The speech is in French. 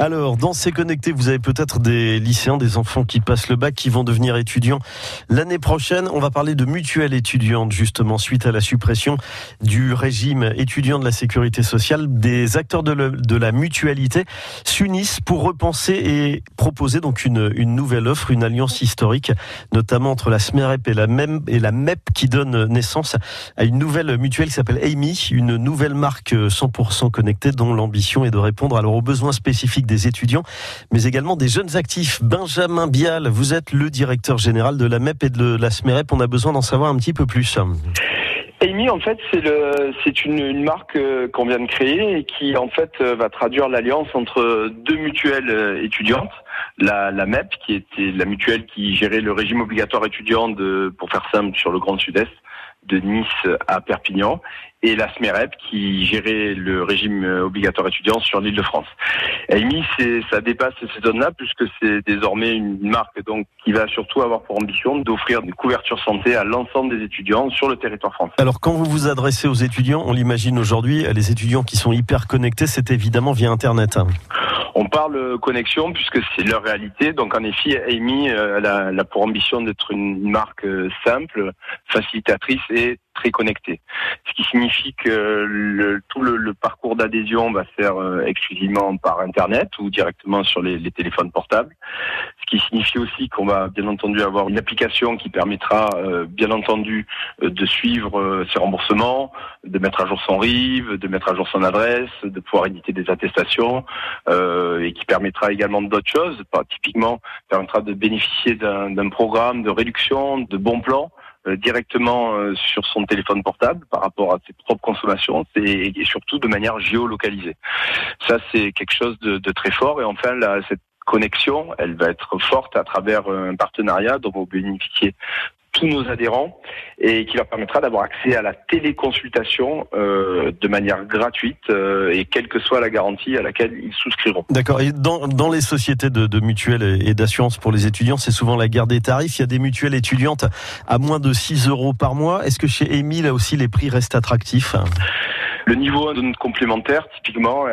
Alors, dans ces connectés, vous avez peut-être des lycéens, des enfants qui passent le bac, qui vont devenir étudiants l'année prochaine. On va parler de mutuelle étudiante, justement, suite à la suppression du régime étudiant de la sécurité sociale. Des acteurs de, la mutualité s'unissent pour repenser et proposer donc une, nouvelle offre, une alliance historique, notamment entre la SMEREP et la, MEM, et la MEP qui donne naissance à une nouvelle mutuelle qui s'appelle Amy, une nouvelle marque 100% connectée dont l'ambition est de répondre alors aux besoins spécifiques des étudiants, mais également des jeunes actifs. Benjamin Bial, vous êtes le directeur général de la MEP et de la SMEREP. On a besoin d'en savoir un petit peu plus. Amy, en fait, c'est une, marque euh, qu'on vient de créer et qui, en fait, euh, va traduire l'alliance entre deux mutuelles euh, étudiantes. La, MEP, qui était la mutuelle qui gérait le régime obligatoire étudiant pour faire simple, sur le Grand Sud-Est, de Nice à Perpignan et la SMEREP qui gérait le régime obligatoire étudiant sur l'île de France. Amy, ça dépasse ces zones-là puisque c'est désormais une marque donc qui va surtout avoir pour ambition d'offrir une couverture santé à l'ensemble des étudiants sur le territoire français. Alors quand vous vous adressez aux étudiants, on l'imagine aujourd'hui, les étudiants qui sont hyper connectés, c'est évidemment via Internet. On parle connexion puisque c'est leur réalité. Donc en effet, Amy euh, elle a, pour ambition d'être une marque euh, simple, facilitatrice et très connectée. Ce qui signifie que le, tout le, parcours d'adhésion va faire euh, exclusivement par Internet ou directement sur les, les, téléphones portables. Ce qui signifie aussi qu'on va bien entendu avoir une application qui permettra bien entendu de suivre ses remboursements, de mettre à jour son RIV, de mettre à jour son adresse, de pouvoir éditer des attestations. Euh, et qui permettra également d'autres choses. Typiquement, permettra de bénéficier d'un programme de réduction de bons plans euh, directement euh, sur son téléphone portable par rapport à ses propres consommations et, surtout de manière géolocalisée. Ça, c'est quelque chose de, très fort. Et enfin, cette connexion, elle va être forte à travers un partenariat dont vous bénéficier tous nos adhérents et qui leur permettra d'avoir accès à la téléconsultation euh, de manière gratuite euh, et quelle que soit la garantie à laquelle ils souscriront. D'accord. Et dans, dans les sociétés de, de mutuelles et d'assurance pour les étudiants, c'est souvent la guerre des tarifs. Il y a des mutuelles étudiantes à moins de 6 euros par mois. Est-ce que chez Amy, là aussi, les prix restent attractifs? Le niveau de complémentaire, typiquement,